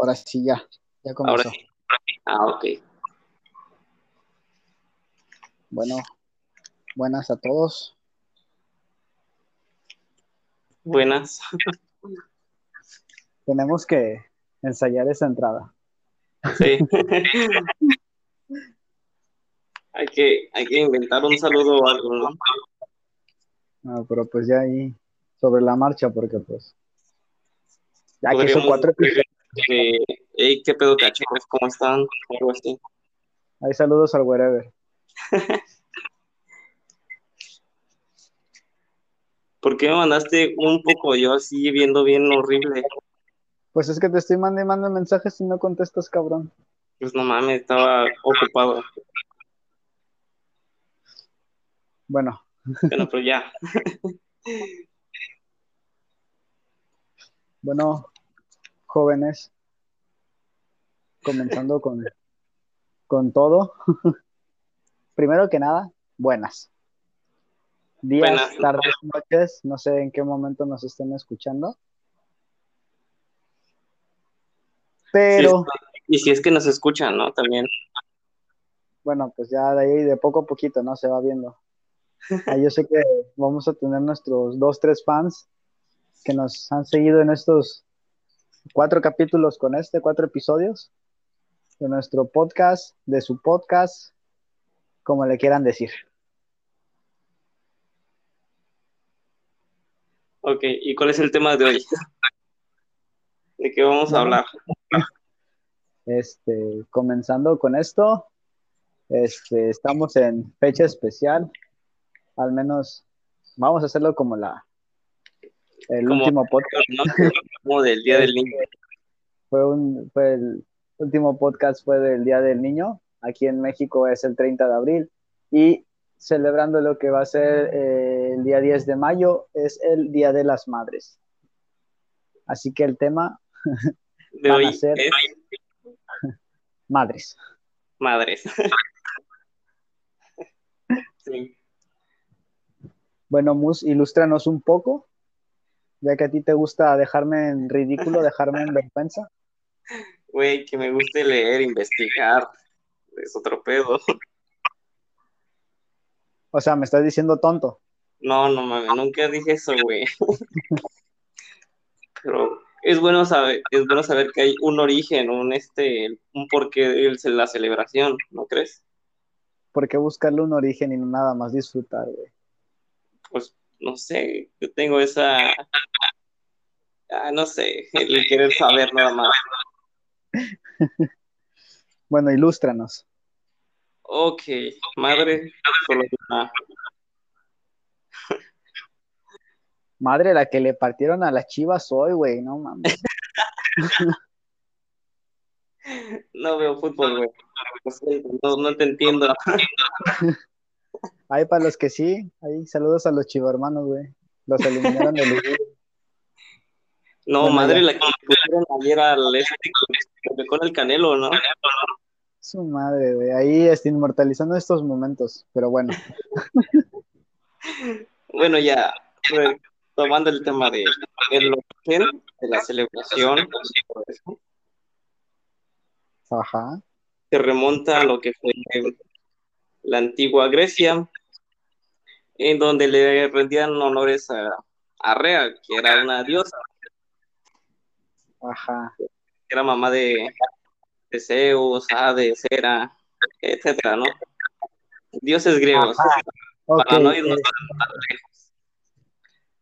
Ahora sí, ya. Ya comenzó. Ahora sí. Ah, ok. Bueno, buenas a todos. Buenas. Tenemos que ensayar esa entrada. Sí. hay, que, hay que inventar un saludo o algo, ¿no? No, pero pues ya ahí sobre la marcha, porque pues. Ya que son cuatro episodios. Decir, eh, hey, ¿qué pedo, cachos? ¿Cómo están? O Algo así. Hay saludos al wherever. ¿Por qué me mandaste un poco yo así viendo bien horrible? Pues es que te estoy mandando y mandando mensajes y no contestas, cabrón. Pues no mames, estaba ocupado. Bueno, Bueno, pero ya. bueno, jóvenes, comenzando con, con todo. Primero que nada, buenas. Días, Buenas. tardes, noches, no sé en qué momento nos estén escuchando. Pero, Y si es que nos escuchan, ¿no? También. bueno, pues ya de ahí de poco a poquito, ¿no? Se va viendo. Ah, yo sé que vamos a tener nuestros dos, tres fans que nos han seguido en estos cuatro capítulos con este, cuatro episodios de nuestro podcast, de su podcast, como le quieran decir. Ok, ¿y cuál es el tema de hoy? ¿De qué vamos a hablar? Este, comenzando con esto, este, estamos en fecha especial, al menos vamos a hacerlo como la el Como- último podcast. ¿no? Como del Día del Niño. Fue un fue el último podcast fue del Día del Niño. Aquí en México es el 30 de abril y celebrando lo que va a ser eh, el día 10 de mayo es el Día de las Madres. Así que el tema De hoy ser- es madres. madres. Sí. Bueno, Mus, ilústranos un poco, ya que a ti te gusta dejarme en ridículo, dejarme en vergüenza. Güey, que me guste leer, investigar. Es otro pedo. O sea, me estás diciendo tonto. No, no mames, nunca dije eso, güey. Pero es bueno saber, es bueno saber que hay un origen, un este, un porqué de la celebración, ¿no crees? ¿Por qué buscarle un origen y no nada más disfrutar, güey? No sé, yo tengo esa, ah, no sé, el querer saber nada más. Bueno, ilústranos. Ok, madre. Madre, la que le partieron a las chivas hoy, güey, no mames. No veo fútbol, güey. No, no te entiendo. Ahí para los que sí, ahí saludos a los chivarmanos, güey. Los eliminaron de Liguilla. No, Bueno, madre, la que me pusieron ayer al este, con el canelo, ¿no? Su madre, güey. Ahí está inmortalizando estos momentos. Pero bueno, Bueno, ya, tomando el tema de el de la celebración, ajá. se remonta a lo que fue la antigua Grecia, en donde le rendían honores a, a Rea, que era una diosa, Ajá. era mamá de, de Zeus, Hades, Hera, etcétera, ¿no? Dioses griegos, Ok, para no irnos tan lejos.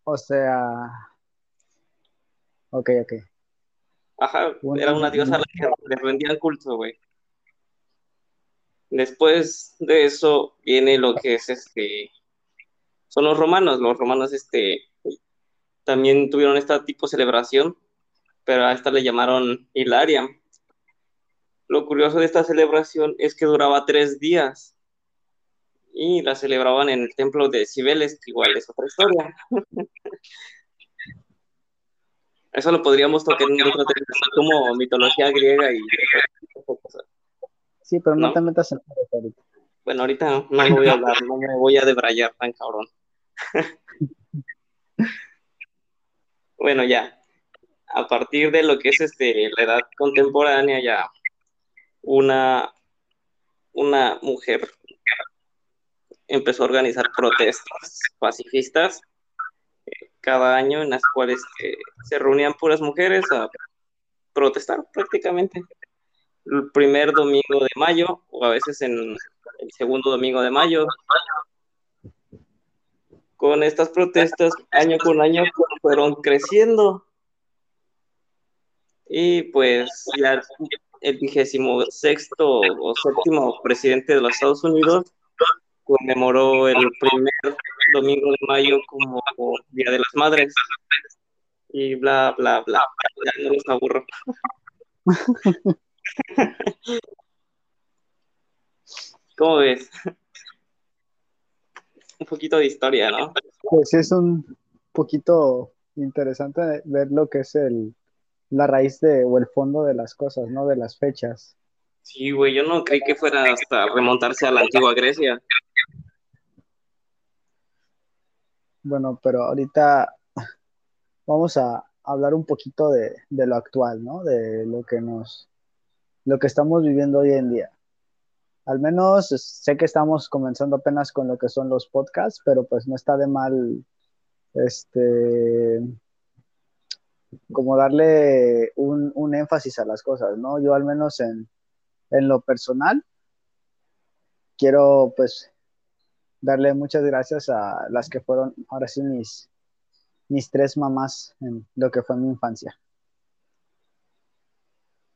o sea. Ok, ok. Ajá, era una diosa a la que le rendían culto, güey. Después de eso viene lo que es este. Son los romanos. Los romanos, este. También tuvieron esta tipo de celebración, pero a esta le llamaron Hilaria. Lo curioso de esta celebración es que duraba tres días y la celebraban en el templo de Cibeles, que igual es otra historia. Eso lo podríamos tocar en otra televisión como mitología griega y. Sí, pero no, ¿No? te metas en ahorita. Bueno, ahorita no me voy a hablar, no me voy a debrayar tan cabrón. bueno, ya. a partir de lo que es este, la edad contemporánea ya una, una mujer empezó a organizar protestas pacifistas eh, cada año en las cuales eh, se reunían puras mujeres a protestar prácticamente el primer domingo de mayo o a veces en segundo domingo de mayo. Con estas protestas año con año fueron creciendo y pues ya el vigésimo sexto o séptimo presidente de los Estados Unidos conmemoró el primer domingo de mayo como Día de las Madres y bla, bla, bla. Ya no los aburro. ¿Cómo ves? Un poquito de historia, ¿no? Pues es un poquito interesante ver lo que es el, la raíz de, o el fondo de las cosas, ¿no? De las fechas. Sí, güey, yo no creí que fuera hasta remontarse a la antigua Grecia. Bueno, pero ahorita vamos a hablar un poquito de, de, lo actual, ¿no? De lo que nos, lo que estamos viviendo hoy en día. Al menos sé que estamos comenzando apenas con lo que son los podcasts, pero pues no está de mal, este, como darle un, un énfasis a las cosas, ¿no? Yo al menos en, en lo personal quiero pues darle muchas gracias a las que fueron ahora sí mis, mis tres mamás en lo que fue mi infancia.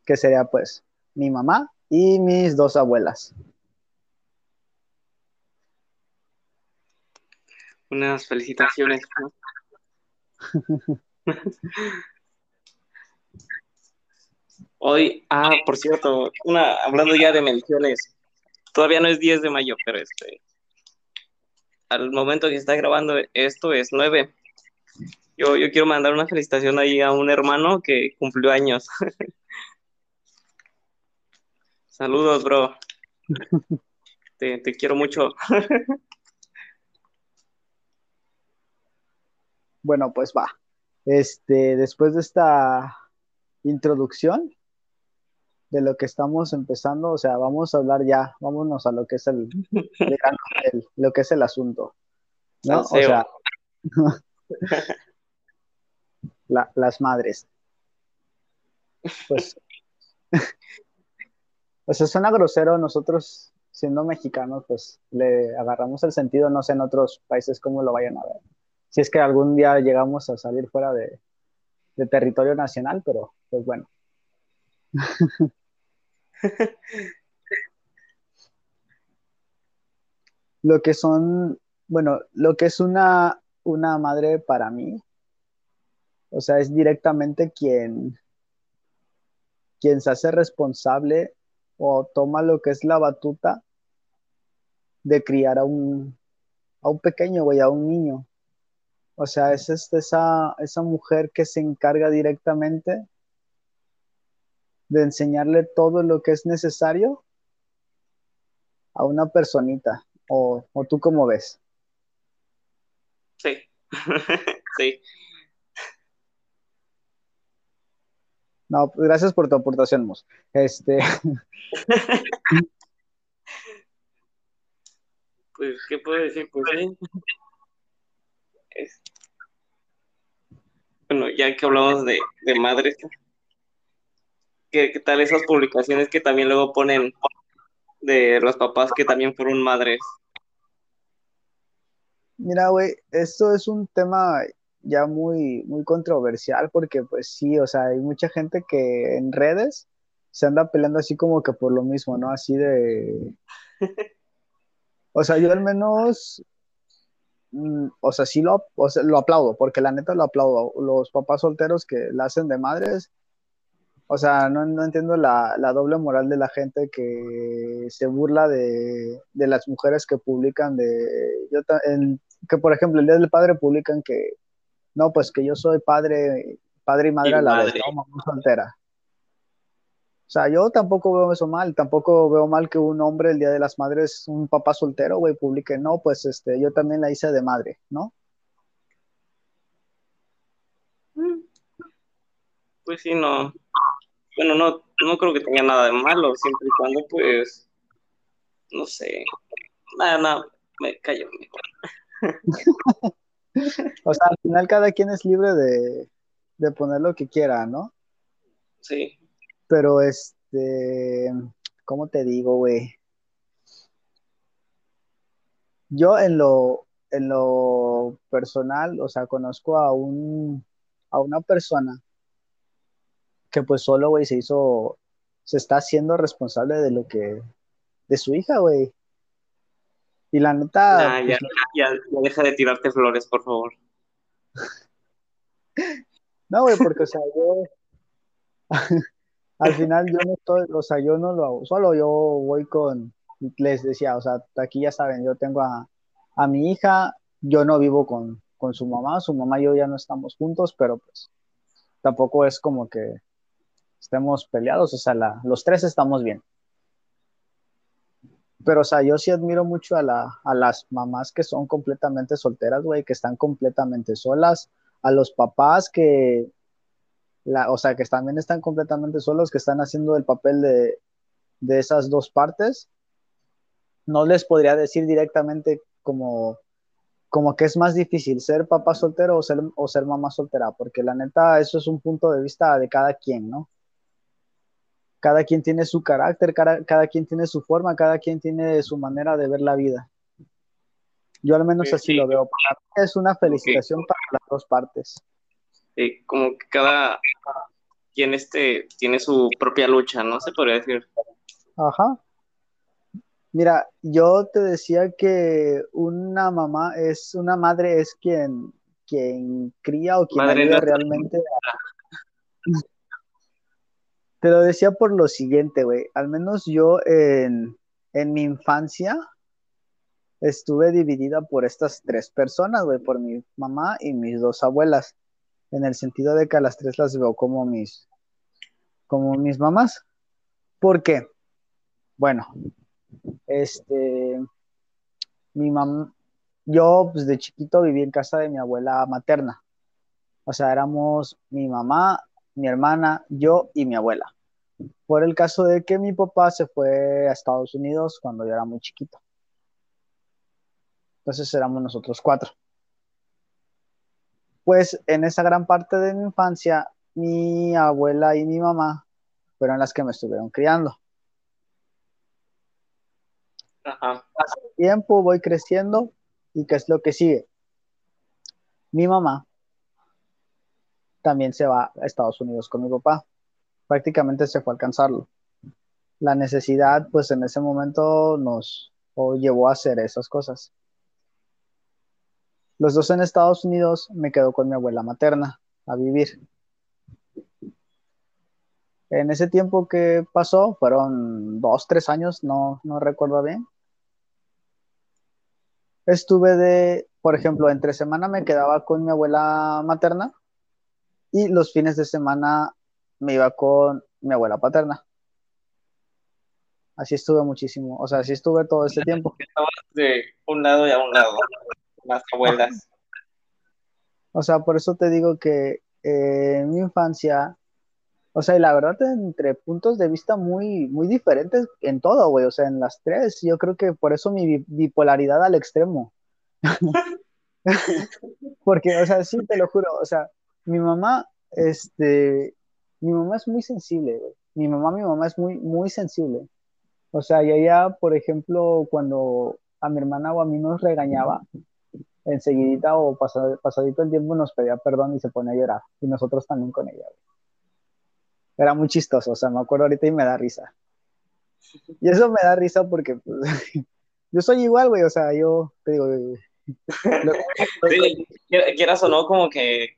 Que sería pues mi mamá y mis dos abuelas. Unas felicitaciones. Hoy, ah, por cierto, una, hablando ya de menciones, todavía no es 10 de mayo, pero este, al momento que está grabando esto es 9. Yo, yo quiero mandar una felicitación ahí a un hermano que cumplió años. Saludos, bro. Te, te quiero mucho. bueno, pues va. Este, después de esta introducción de lo que estamos empezando, o sea, vamos a hablar ya, vámonos a lo que es el, el lo que es el asunto, ¿no? O sea, la, las madres. Pues, o sea, suena grosero, nosotros siendo mexicanos, pues le agarramos el sentido, no sé en otros países cómo lo vayan a ver si es que algún día llegamos a salir fuera de, territorio nacional, pero pues bueno. lo que son, bueno, lo que es una, una madre para mí, o sea, es directamente quien, quien se hace responsable o toma lo que es la batuta de criar a un, a un pequeño, güey, a un niño. O sea, es este, esa, esa mujer que se encarga directamente de enseñarle todo lo que es necesario a una personita. ¿O, tú cómo ves? Sí, sí. No, pues, gracias por tu aportación, Mus. Este. pues, ¿qué puedo decir? Pues bueno, ya que hablamos de, madres, ¿qué, tal esas publicaciones que también luego ponen de los papás que también fueron madres? Mira, güey, esto es un tema ya muy, muy controversial porque pues sí, o sea, hay mucha gente que en redes se anda peleando así como que por lo mismo, ¿no? Así de... O sea, yo al menos Mm, o sea, sí lo, lo aplaudo, porque la neta lo aplaudo. Los papás solteros que la hacen de madres, o sea, no, entiendo la, doble moral de la gente que se burla de, las mujeres que publican de, yo, que por ejemplo el Día del Padre publican que, no, pues que yo soy padre, padre y madre a la vez, ¿no? Mamá soltera. O sea, yo tampoco veo eso mal, tampoco veo mal que un hombre el Día de las Madres, un papá soltero, güey, publique, no, pues este, yo también la hice de madre, ¿no? pues sí, no. Bueno, no, no creo que tenga nada de malo, siempre y cuando, pues, no sé. Nada, nada, me callo o sea, al final cada quien es libre de, de poner lo que quiera, ¿no? Sí. Pero este, ¿cómo te digo, güey? Yo en lo, en lo personal, o sea, conozco a un, a una persona que pues solo, güey, se hizo, se está haciendo responsable de lo que, de su hija, güey. Y la neta... ya, pues, ya, ya, deja de tirarte flores, por favor. no, güey, porque, o sea, yo... al final yo no estoy, o sea, yo no lo hago, solo yo voy con, les decía, o sea, aquí ya saben, yo tengo a, a mi hija, yo no vivo con, con su mamá, su mamá y yo ya no estamos juntos, pero pues tampoco es como que estemos peleados, o sea, la, los tres estamos bien. Pero, o sea, yo sí admiro mucho a, la, a las mamás que son completamente solteras, güey, que están completamente solas, a los papás que, la, o sea, que también están completamente solos, que están haciendo el papel de, de esas dos partes. No les podría decir directamente como como que es más difícil ser papá soltero o ser, o ser mamá soltera, porque la neta, eso es un punto de vista de cada quien, ¿no? Cada quien tiene su carácter, cada, cada quien tiene su forma, cada quien tiene su manera de ver la vida. Yo al menos así lo veo. Para mí es una felicitación para las dos partes. como que cada quien este, tiene su propia lucha, ¿no? Se podría decir. Ajá. Mira, yo te decía que una mamá es, una madre es quien, quien cría o quien ayuda realmente Te lo decía por lo siguiente, güey. Al menos yo en, en mi infancia estuve dividida por estas tres personas, güey, por mi mamá y mis dos abuelas. En el sentido de que a las tres las veo como mis, como mis mamás. ¿Por qué? Bueno, este, mi mamá, yo pues de chiquito viví en casa de mi abuela materna. O sea, éramos mi mamá, mi hermana, yo y mi abuela. Por el caso de que mi papá se fue a Estados Unidos cuando yo era muy chiquito. Entonces éramos nosotros cuatro. Pues en esa gran parte de mi infancia, mi abuela y mi mamá fueron las que me estuvieron criando. Ajá. tiempo, voy creciendo y ¿qué es lo que sigue? Mi mamá también se va a Estados Unidos con mi papá. Prácticamente se fue a alcanzarlo. La necesidad, pues en ese momento nos llevó a hacer esas cosas. Los dos en Estados Unidos me quedo con mi abuela materna a vivir. En ese tiempo que pasó, fueron dos, tres años, no, no recuerdo bien, estuve de, por ejemplo, entre semana me quedaba con mi abuela materna y los fines de semana me iba con mi abuela paterna. Así estuve muchísimo, o sea, así estuve todo este tiempo. Estabas de un lado y a un lado, las abuelas. O sea, por eso te digo que eh, en mi infancia o sea, y la verdad, entre puntos de vista muy, muy diferentes en todo, güey. O sea, en las tres, yo creo que por eso mi bipolaridad al extremo. Porque, o sea, sí, te lo juro. O sea, mi mamá, este, mi mamá es muy sensible, güey. Mi mamá, mi mamá es muy, muy sensible. O sea, y ella, por ejemplo, cuando a mi hermana o a mí nos regañaba, enseguidita o pasadito el tiempo nos pedía perdón y se pone a llorar. Y nosotros también con ella, güey era muy chistoso, o sea, me acuerdo ahorita y me da risa. Y eso me da risa porque pues, yo soy igual, güey, o sea, yo te digo... quieras o no, como que...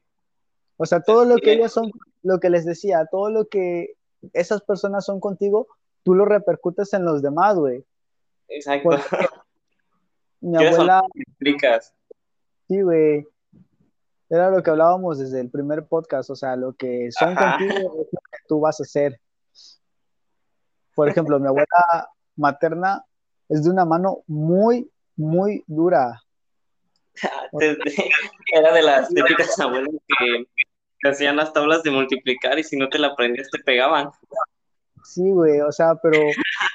O sea, todo lo que ellos son, lo que les decía, todo lo que esas personas son contigo, tú lo repercutes en los demás, güey. Exacto. mi abuela... explicas? Sí, güey. Era lo que hablábamos desde el primer podcast, o sea, lo que son contigo es lo que tú vas a hacer. Por ejemplo, mi abuela materna es de una mano muy, muy dura. Era de las típicas abuelas que te hacían las tablas de multiplicar y si no te la aprendías te pegaban. Sí, güey, o sea, pero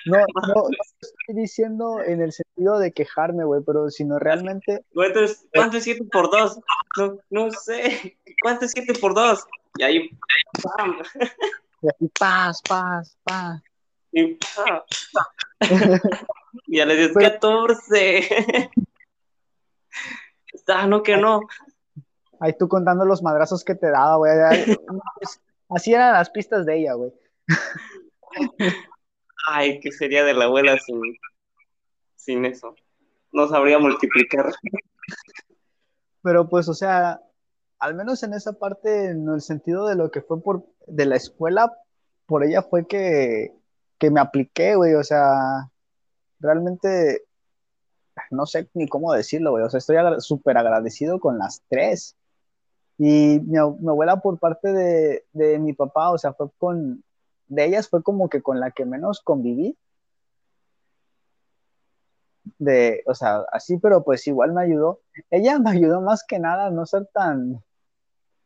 no, no, no estoy diciendo en el sentido de quejarme, güey, pero sino realmente. ¿Cuánto es, cuánto es 7 por 2? No, no sé. ¿Cuánto es 7 por 2? Y ahí, ¡pam! Y así, paz, paz, paz. Y, ¡pam! y ya le dices, 14. Ah, no, que no. Ahí tú contando los madrazos que te daba, güey. Así eran las pistas de ella, güey. Ay, ¿qué sería de la abuela sin, sin eso? No sabría multiplicar. Pero pues, o sea, al menos en esa parte, en el sentido de lo que fue por de la escuela, por ella fue que, que me apliqué, güey. O sea, realmente no sé ni cómo decirlo, güey. O sea, estoy súper agradecido con las tres. Y mi, abuela por parte de, de, mi papá, o sea, fue con, de ellas fue como que con la que menos conviví. De, o sea, así, pero pues igual me ayudó. Ella me ayudó más que nada a no ser tan,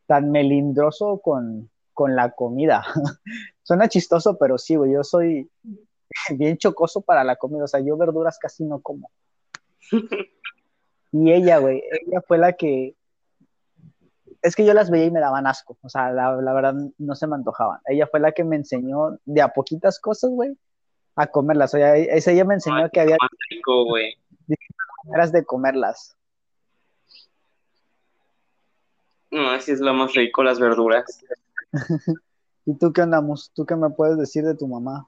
tan melindroso con, con la comida. Suena chistoso, pero sí, güey, yo soy bien chocoso para la comida. O sea, yo verduras casi no como. Y ella, güey, ella fue la que. Es que yo las veía y me daban asco. O sea, la, verdad no se me antojaban. Ella fue la que me enseñó de a poquitas cosas, güey, a comerlas. O sea, ella me enseñó que había. Rico, güey. maneras de comerlas. No, así es lo más rico, las verduras. ¿Y tú qué andamos? ¿Tú qué me puedes decir de tu mamá?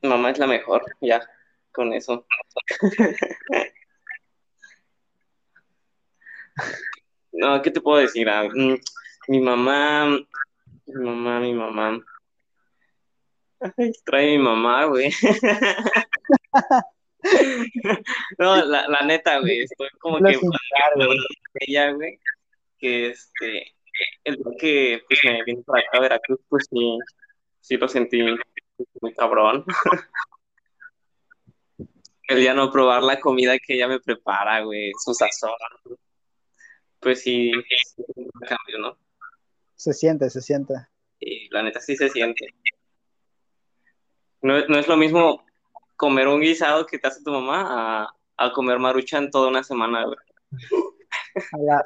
Mamá es la mejor, ya, con eso. No, ¿qué te puedo decir? Ah, mm, mi mamá, mi mamá, mi mamá. Ay, trae mi mamá, güey. No, la, la neta, güey, estoy como que ella, güey, que este, el día que pues me vine para acá a Veracruz, pues sí, sí lo sentí muy cabrón. El día no probar la comida que ella me prepara, güey, su sazón pues sí, un cambio, ¿no? Se siente, se siente. Y la neta sí se siente. No, es lo mismo comer un guisado que te hace tu mamá a, comer maruchan toda una semana, güey.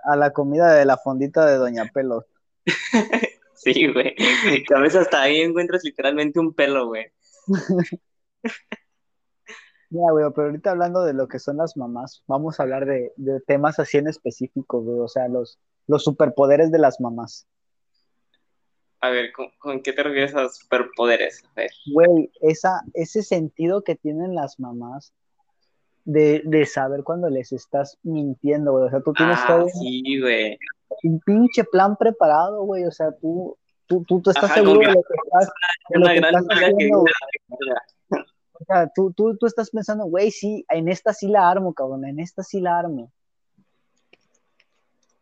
A la, comida de la fondita de Doña Pelo. sí, güey. Que a veces hasta ahí encuentras literalmente un pelo, güey. Mira, güey, pero ahorita hablando de lo que son las mamás, vamos a hablar de, temas así en específico, güey, o sea, los, los superpoderes de las mamás. A ver, ¿con, qué te refieres a superpoderes? A ver. Güey, esa, ese sentido que tienen las mamás de, saber cuando les estás mintiendo, güey, o sea, tú tienes ah, todo sí, güey. un pinche plan preparado, güey, o sea, tú, tú, tú, estás seguro de lo que estás, haciendo, o sea, tú, tú, tú estás pensando, güey, sí, en esta sí la armo, cabrón, en esta sí la armo.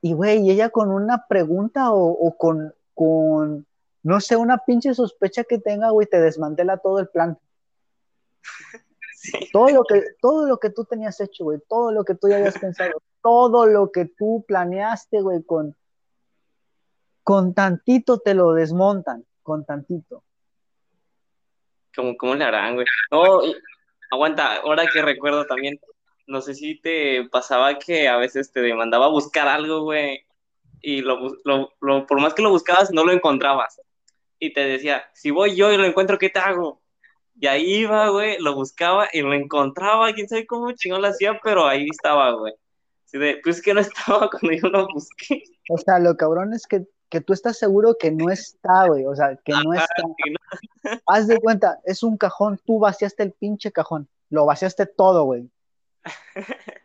Y, güey, ella con una pregunta o, con, con, no sé, una pinche sospecha que tenga, güey, te desmantela todo el plan. Todo, lo que, todo lo que tú tenías hecho, güey, todo lo que tú ya habías pensado, todo lo que tú planeaste, güey, con, con tantito te lo desmontan, con tantito. ¿Cómo, le harán, güey? No, aguanta, ahora que recuerdo también, no sé si te pasaba que a veces te demandaba buscar algo, güey, y lo, lo, por más que lo buscabas, no lo encontrabas. Y te decía, si voy yo y lo encuentro, ¿qué te hago? Y ahí iba, güey, lo buscaba y lo encontraba, quién sabe cómo chingón lo hacía, pero ahí estaba, güey. pues que no estaba cuando yo lo busqué. O sea, lo cabrón es que que tú estás seguro que no está, güey, o sea, que no está. Haz de cuenta, es un cajón, tú vaciaste el pinche cajón, lo vaciaste todo, güey.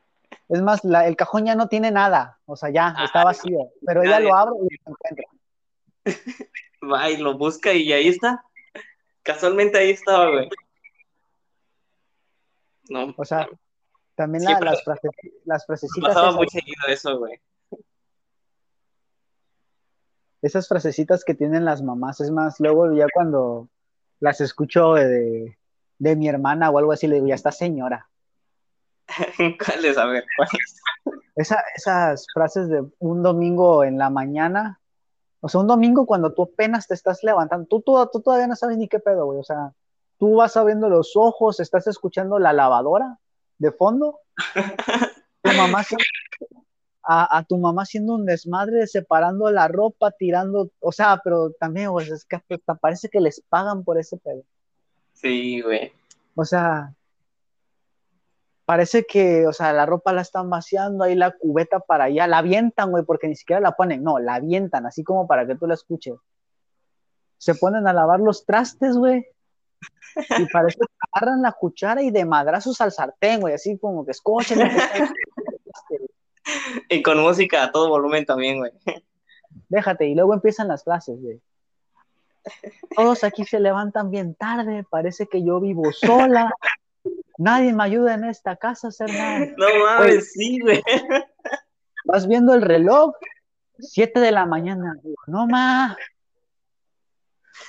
Es más, el cajón ya no tiene nada, o sea, ya está vacío, pero ella lo abre y lo encuentra. Va y lo busca y ahí está. Casualmente ahí estaba, güey. No. O sea, también las, las frasecitas. Pasaba muy seguido eso, güey esas frasecitas que tienen las mamás. Es más, luego ya cuando las escucho de, mi hermana o algo así, le digo, ya está señora. ¿Cuáles? A ver, esas frases de un domingo en la mañana O sea, un domingo cuando tú apenas te estás levantando, tú, tú, tú todavía no sabes ni qué pedo, güey. O sea, tú vas abriendo los ojos, estás escuchando la lavadora de fondo. Tu mamá a, a, tu mamá haciendo un desmadre, separando la ropa, tirando, o sea, pero también, güey, es que hasta parece que les pagan por ese pedo. Sí, güey. O sea, parece que, o sea, la ropa la están vaciando, ahí la cubeta para allá, la avientan, güey, porque ni siquiera la ponen, no, la avientan, así como para que tú la escuches. Se ponen a lavar los trastes, güey. Y parece que agarran la cuchara y de madrazos al sartén, güey, así como que escuchen. Y con música a todo volumen también, güey. Déjate, y luego empiezan las clases, güey. Todos aquí se levantan bien tarde, parece que yo vivo sola. Nadie me ayuda en esta casa a hacer nada. No mames, sí, güey. Vas viendo el reloj, siete de la mañana. No más.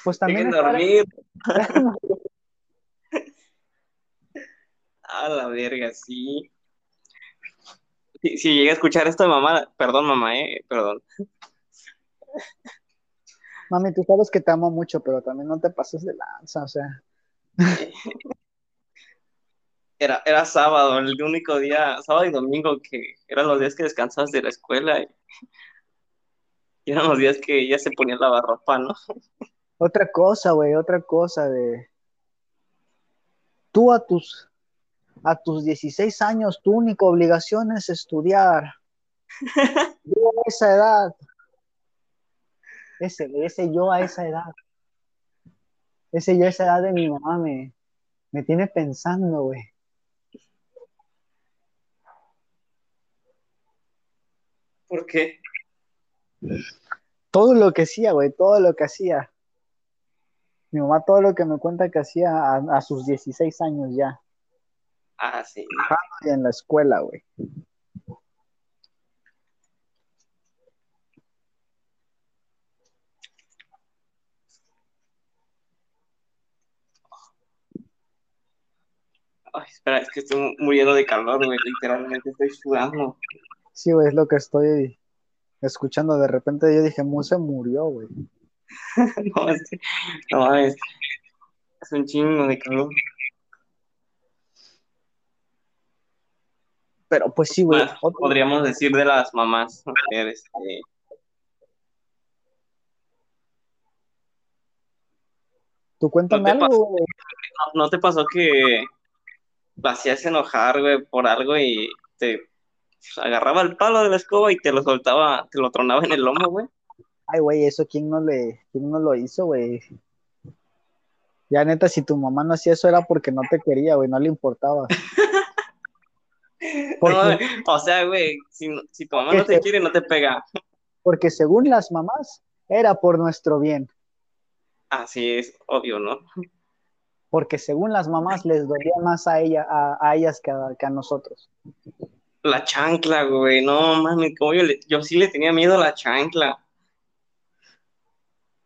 Pues también. dormir. a la verga, sí. Si, si llegué a escuchar esto, mamá, perdón, mamá, eh, perdón. Mami, tú sabes que te amo mucho, pero también no te pases de lanza, o sea. Era, era sábado, el único día, sábado y domingo, que eran los días que descansabas de la escuela y, y eran los días que ya se ponía la ropa, ¿no? Otra cosa, güey, otra cosa de... Tú a tus, a tus 16 años, tu única obligación es estudiar. Yo a esa edad, ese, ese yo a esa edad, ese yo a esa edad de mi mamá me, me tiene pensando, güey. ¿Por qué? Todo lo que hacía, güey, todo lo que hacía. Mi mamá todo lo que me cuenta que hacía a, a sus 16 años ya. Ah, sí. Y en la escuela, güey. Ay, espera, es que estoy muriendo de calor, güey. Literalmente estoy sudando. Sí, güey, es lo que estoy escuchando. De repente yo dije, Muse murió, güey. no, es que, no, es, es un chingo de calor. Pero pues sí, güey. Bueno, podríamos decir de las mamás. Este... ¿Tú cuéntame ¿No te algo, güey? ¿No, ¿No te pasó que lo hacías enojar, güey, por algo y te agarraba el palo de la escoba y te lo soltaba, te lo tronaba en el lomo, güey? Ay, güey, eso quién no le, quién no lo hizo, güey. Ya neta, si tu mamá no hacía eso era porque no te quería, güey, no le importaba. No, o sea, güey, si, si tu mamá no te quiere, no te pega. Porque según las mamás, era por nuestro bien. Así es, obvio, ¿no? Porque según las mamás les dolía más a ella, a, a ellas que a, que a, nosotros. La chancla, güey, no mames, como yo, le, yo sí le tenía miedo a la chancla.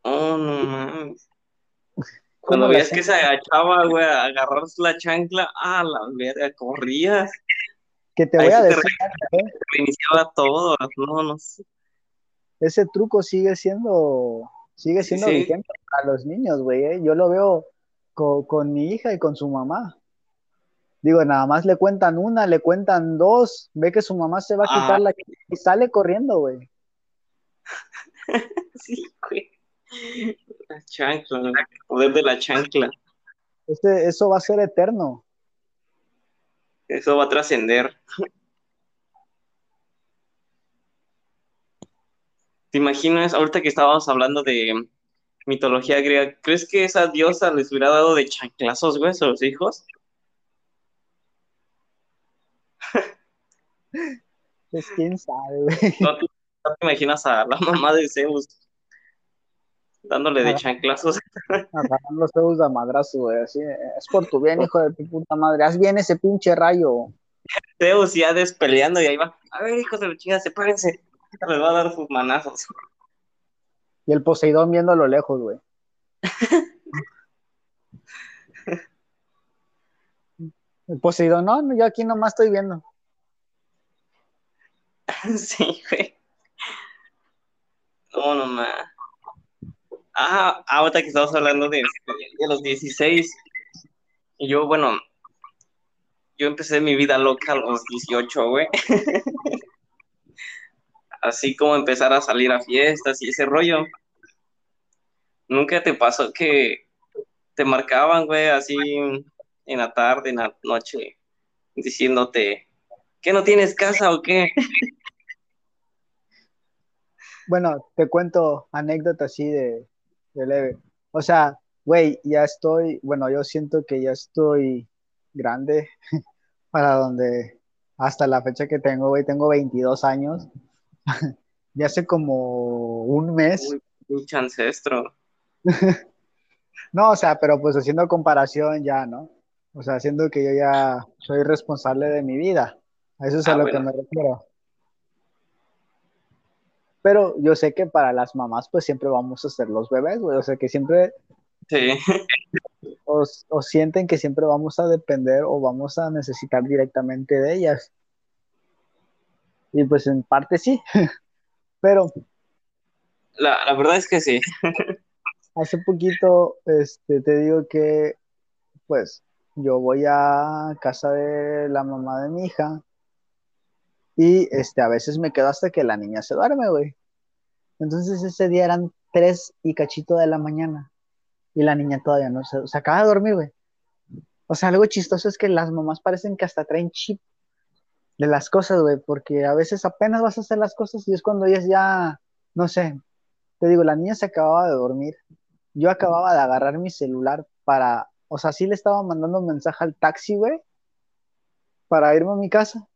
Oh, no mames. Cuando veías que se agachaba, güey, a agarrar la chancla, ah, la verga, corrías. Que te voy a decir. Te reiniciaba todo, no, no sé. Ese truco sigue siendo, sigue siendo sí. vigente para los niños, güey. ¿eh? Yo lo veo con, con, mi hija y con su mamá. Digo, nada más le cuentan una, le cuentan dos, ve que su mamá se va a quitar ah. la y sale corriendo, güey. sí, güey. La chancla, el poder de la chancla. Este, eso va a ser eterno. Eso va a trascender. ¿Te imaginas, ahorita que estábamos hablando de mitología griega, ¿crees que esa diosa les hubiera dado de chanclazos, güey, a los hijos? Pues quién sabe, güey. ¿No te, no te imaginas a la mamá de Zeus dándole de chanclazos. Agarrando Zeus a madrazo, güey, así, es por tu bien, hijo de tu puta madre, haz bien ese pinche rayo. Zeus ya despeleando y ahí va, a ver, hijos de la chingada, sepárense, les va a dar sus manazos. Y el Poseidón viendo a lo lejos, güey. el Poseidón, no, yo aquí nomás estoy viendo. sí, güey. No, no, más. Ah, ahorita que estamos hablando de, de los 16, y yo, bueno, yo empecé mi vida loca a los 18, güey. Así como empezar a salir a fiestas y ese rollo. ¿Nunca te pasó que te marcaban, güey, así en la tarde, en la noche, diciéndote, ¿que no tienes casa o qué? Bueno, te cuento anécdotas así de, de leve. O sea, güey, ya estoy, bueno, yo siento que ya estoy grande para donde hasta la fecha que tengo, güey, tengo 22 años. ya hace como un mes. Pinche ancestro. no, o sea, pero pues haciendo comparación ya, ¿no? O sea, siendo que yo ya soy responsable de mi vida. A eso es a Ah, lo bueno. que me refiero. Pero yo sé que para las mamás, pues siempre vamos a ser los bebés, güey. O sea, que siempre Sí, o, o sienten que siempre vamos a depender o vamos a necesitar directamente de ellas. Y pues en parte sí, pero la, la verdad es que sí. hace poquito este, te digo que pues yo voy a casa de la mamá de mi hija y este, a veces me quedo hasta que la niña se duerme, güey. Entonces ese día eran tres y cachito de la mañana y la niña todavía no se, se acaba de dormir, güey. O sea, algo chistoso es que las mamás parecen que hasta traen chip de las cosas, güey, porque a veces apenas vas a hacer las cosas y es cuando ellas ya, no sé, te digo, la niña se acababa de dormir, yo acababa de agarrar mi celular para, o sea, sí le estaba mandando un mensaje al taxi, güey, para irme a mi casa.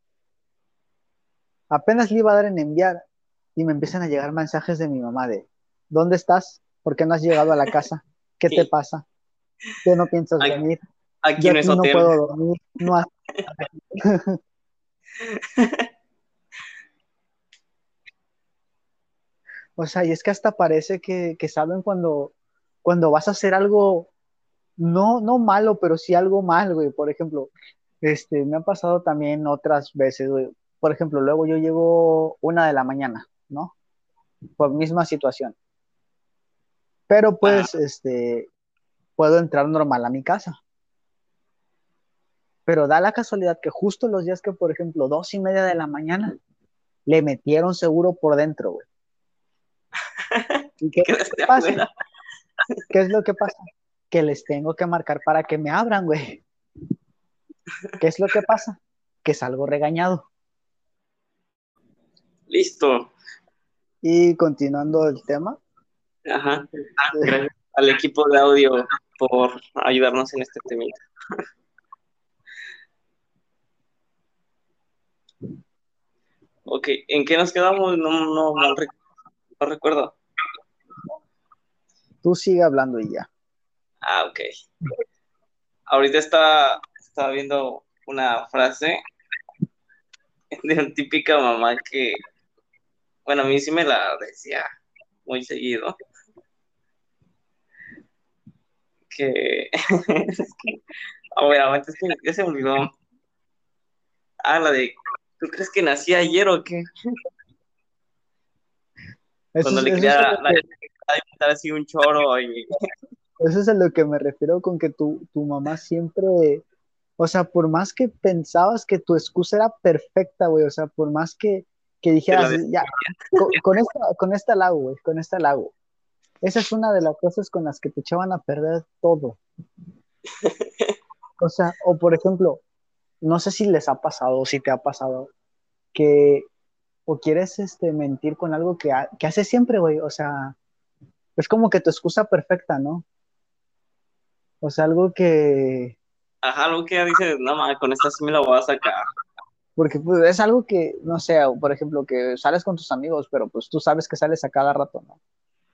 Apenas le iba a dar en enviar y me empiezan a llegar mensajes de mi mamá de, ¿dónde estás? ¿Por qué no has llegado a la casa? ¿Qué te pasa? ¿Qué no piensas Ay, venir? Aquí Yo no es aquí no hotel. puedo dormir, no has- O sea, y es que hasta parece que, que saben cuando, cuando vas a hacer algo, no, no malo, pero sí algo mal, güey. Por ejemplo, este, me ha pasado también otras veces, güey. Por ejemplo, luego yo llego una de la mañana, ¿no? Por misma situación. Pero pues, este, puedo entrar normal a mi casa. Pero da la casualidad que justo los días que, por ejemplo, dos y media de la mañana, le metieron seguro por dentro, güey. ¿Y qué, qué pasa? ¿Qué es lo que pasa? Que les tengo que marcar para que me abran, güey. ¿Qué es lo que pasa? Que salgo regañado. Listo. Y continuando el tema, Ajá. Gracias al equipo de audio por ayudarnos en este tema. Ok, ¿en qué nos quedamos? No, no, no, rec- no recuerdo. tú sigue hablando y ya. Ah, ok. Ahorita está, estaba viendo una frase de una típica mamá que, bueno, a mí sí me la decía muy seguido. Que, es que, ah, bueno, es que ya se olvidó. Ah, la de, ¿tú crees que nací ayer o qué? Eso Cuando es, le quería es la- así un choro y eso es a lo que me refiero con que tu, tu mamá siempre, o sea, por más que pensabas que tu excusa era perfecta, güey, o sea, por más que, que dijeras, ya, con, con esta, con esta la hago, güey, con esta la hago. Esa es una de las cosas con las que te echaban a perder todo. O sea, o por ejemplo, no sé si les ha pasado o si te ha pasado que o quieres este, mentir con algo que, ha- que haces siempre, güey. O sea, es como que tu excusa perfecta, ¿no? O sea, algo que, ajá, lo que ella dice, no, ma, con esta sí me la voy a sacar. Porque pues, es algo que, no sé, por ejemplo, que sales con tus amigos, pero pues tú sabes que sales a cada rato, ¿no?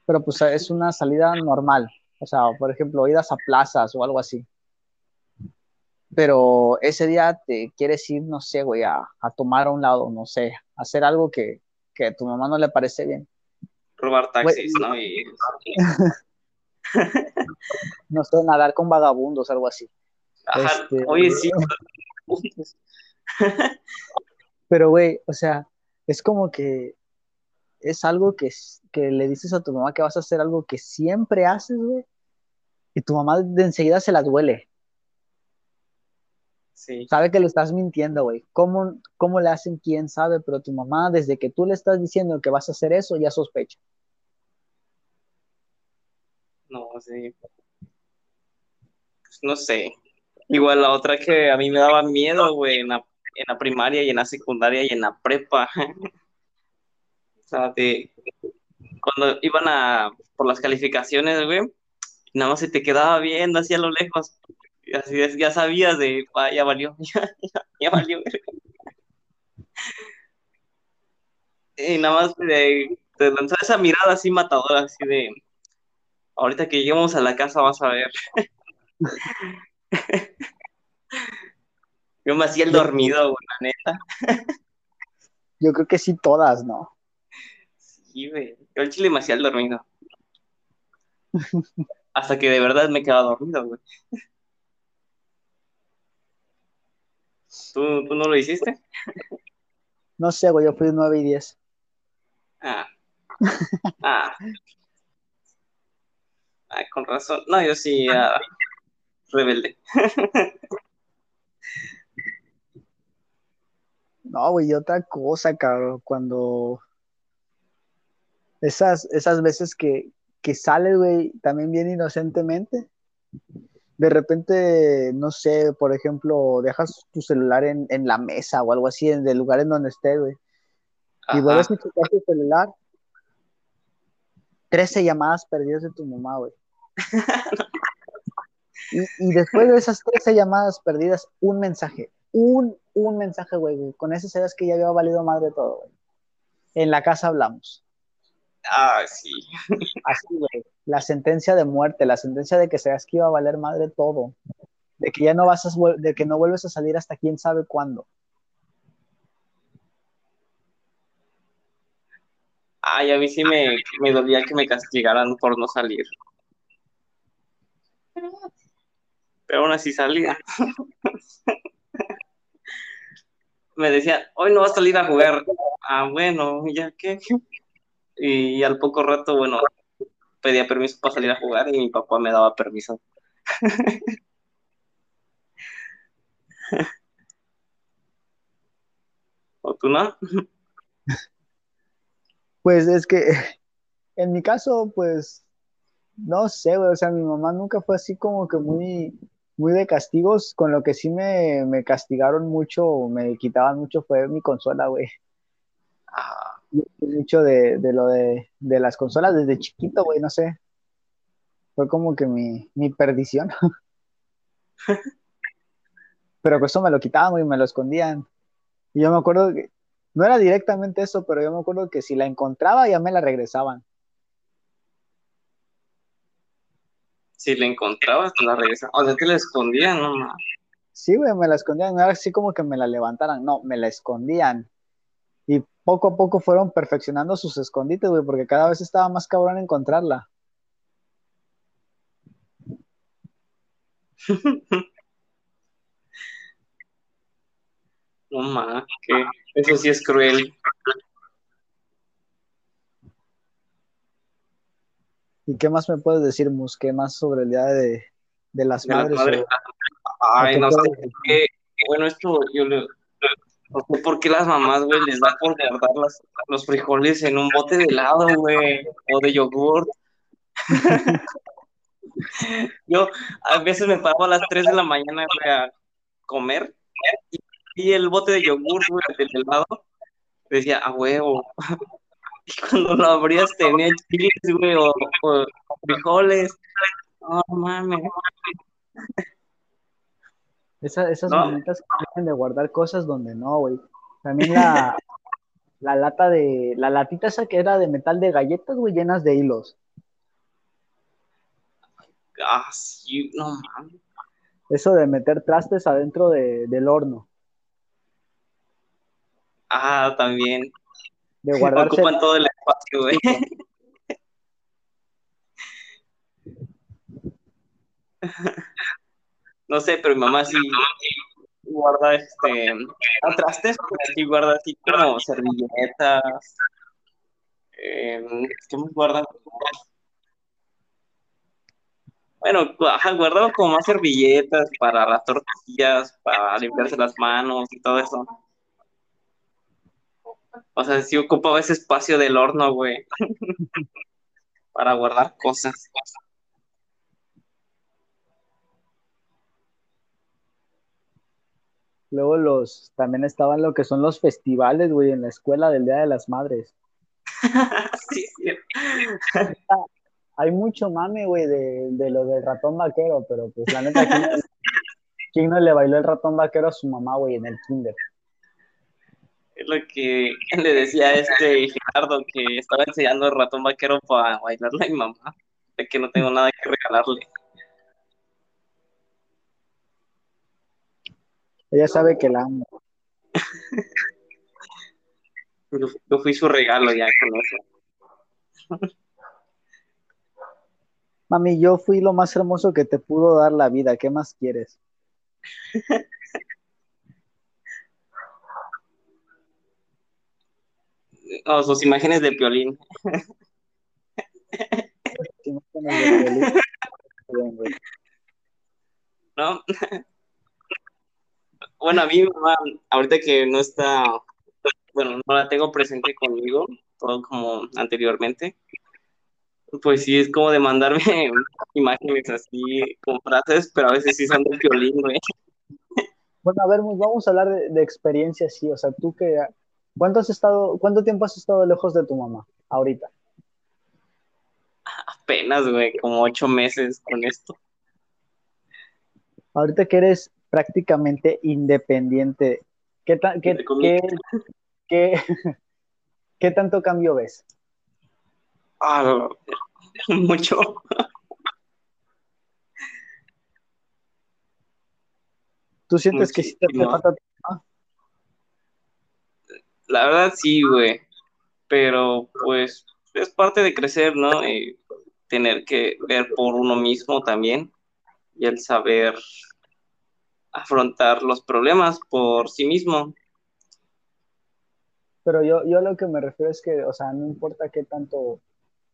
Pero pues es una salida normal. O sea, por ejemplo, idas a plazas o algo así. Pero ese día te quieres ir, no sé, güey, a, a tomar a un lado, no sé, a hacer algo que, que a tu mamá no le parece bien. Robar taxis, ¿no? Y, No sé, nadar con vagabundos, algo así. ajá, Este- oye, sí. Pero, güey, o sea, es como que es algo que, que le dices a tu mamá que vas a hacer algo que siempre haces, güey, y tu mamá de enseguida se la duele. Sí. Sabe que le estás mintiendo, güey. ¿Cómo, ¿Cómo le hacen? ¿Quién sabe? Pero tu mamá, desde que tú le estás diciendo que vas a hacer eso, ya sospecha. No, sí. Pues no sé. Igual la otra que a mí me daba miedo, güey, en la, en la primaria y en la secundaria y en la prepa. o sea, de, cuando iban a por las calificaciones, güey, nada más se te quedaba viendo así a lo lejos. Y así es, ya sabías de, "Ah, ya valió, ya, valió. Y nada más de, te lanzaba esa mirada así matadora, así de, ahorita que lleguemos a la casa vas a ver. Yo me hacía el dormido, güey, la neta. Yo creo que sí todas, ¿no? Sí, güey. Yo al chile me hacía el dormido. Hasta que de verdad me quedaba dormido, güey. ¿Tú, ¿Tú no lo hiciste? No sé, güey, yo fui 9 y 10. Ah. Ah. Ah, con razón. No, yo sí, ah, rebelde. No, güey, y otra cosa, cabrón, cuando esas, esas veces que, que sales, güey, también bien inocentemente, de repente, no sé, por ejemplo, dejas tu celular en, en la mesa o algo así, en el lugar en donde estés, güey, y vuelves a checar tu celular, 13 llamadas perdidas de tu mamá, güey. Y, y después de esas 13 llamadas perdidas, un mensaje, un, un mensaje, güey, güey. Con ese sabes que ya había valido madre todo, güey. En la casa hablamos. Ah, sí. Así, güey. La sentencia de muerte, la sentencia de que sabes que iba a valer madre todo. De que ya no vas a, de que no vuelves a salir hasta quién sabe cuándo. Ay, a mí sí me, me dolía que me castigaran por no salir. Pero aún así salía. Me decían, hoy no vas a salir a jugar. Ah, bueno, ¿ya qué? Y al poco rato, bueno, pedía permiso para salir a jugar y mi papá me daba permiso. ¿O tú no? Pues es que en mi caso, pues, no sé. O sea, mi mamá nunca fue así como que muy, muy de castigos. Con lo que sí me, me castigaron mucho, me quitaban mucho fue mi consola, güey. Ah, mucho de, de lo de, de las consolas desde chiquito, güey, no sé. Fue como que mi, mi perdición. Pero pues eso me lo quitaban, güey, me lo escondían. Y yo me acuerdo que, no era directamente eso, pero yo me acuerdo que si la encontraba ya me la regresaban. Si la encontrabas, te la regresaban. O sea, te la escondían, no ma. Sí, güey, me la escondían, no era así como que me la levantaran, no, me la escondían. Y poco a poco fueron perfeccionando sus escondites, güey, porque cada vez estaba más cabrón encontrarla. No ma, que eso sí es cruel. ¿Y qué más me puedes decir, Mus? ¿Qué más sobre el Día de, de las De Madres? o- Ay, no sé qué. Bueno, esto yo le. No sé por qué las mamás, güey, les da por guardar las- los frijoles en un bote de helado, güey, o de yogur. Yo a veces me paraba a las 3 de la mañana, güey, a comer y, y el bote de yogur, güey, del helado, decía, a huevo. Y cuando lo abrías tenía chiles, güey, o, o frijoles. No mames. Esa- esas No. que dejan de guardar cosas donde no, güey. También la, la lata de, la latita esa que era de metal de galletas, güey, llenas de hilos. Ah, sí, no mames. Eso de meter trastes adentro de- del horno, Ah, también. De guardarse. Ocupan todo el espacio, güey. No sé, pero mi mamá sí guarda este a trastes, pero sí guarda así como servilletas, Eh, ¿Qué me guardan? Bueno, guardaba como más servilletas para las tortillas, para limpiarse las manos y todo eso. O sea, sí ocupaba ese espacio del horno, güey. para guardar cosas. Luego los, también estaban lo que son los festivales, güey, en la escuela del Día de las Madres. sí, sí. Hay mucho mame, güey, de, de, lo del ratón vaquero, pero pues la neta, ¿quién, no le bailó el ratón vaquero a su mamá, güey, en el kinder? Es lo que le decía a este Gerardo, que estaba enseñando el ratón vaquero para bailarle a mi mamá, de que no tengo nada que regalarle. Ella sabe que la amo. yo, fui su regalo ya con eso. Mami, yo fui lo más hermoso que te pudo dar la vida. ¿Qué más quieres? oh, sus imágenes de piolín. ¿No? Bueno, a mí, mamá, ahorita que no está, bueno, no la tengo presente conmigo, todo como anteriormente, pues sí, es como de mandarme imágenes así con frases, pero a veces sí son de violín, güey. Bueno, a ver, vamos a hablar de, de experiencias, sí, o sea, tú que, ¿cuánto has estado, cuánto tiempo has estado lejos de tu mamá ahorita? Apenas, güey, como ocho meses con esto. Ahorita que eres prácticamente independiente, ¿qué, qué, qué, qué, tanto cambio ves? Ah, mucho. ¿Tú sientes que sí te falta La verdad sí, güey. Pero pues es parte de crecer, ¿no? Y tener que ver por uno mismo también y el saber afrontar los problemas por sí mismo. Pero yo, yo lo que me refiero es que, o sea, no importa qué tanto,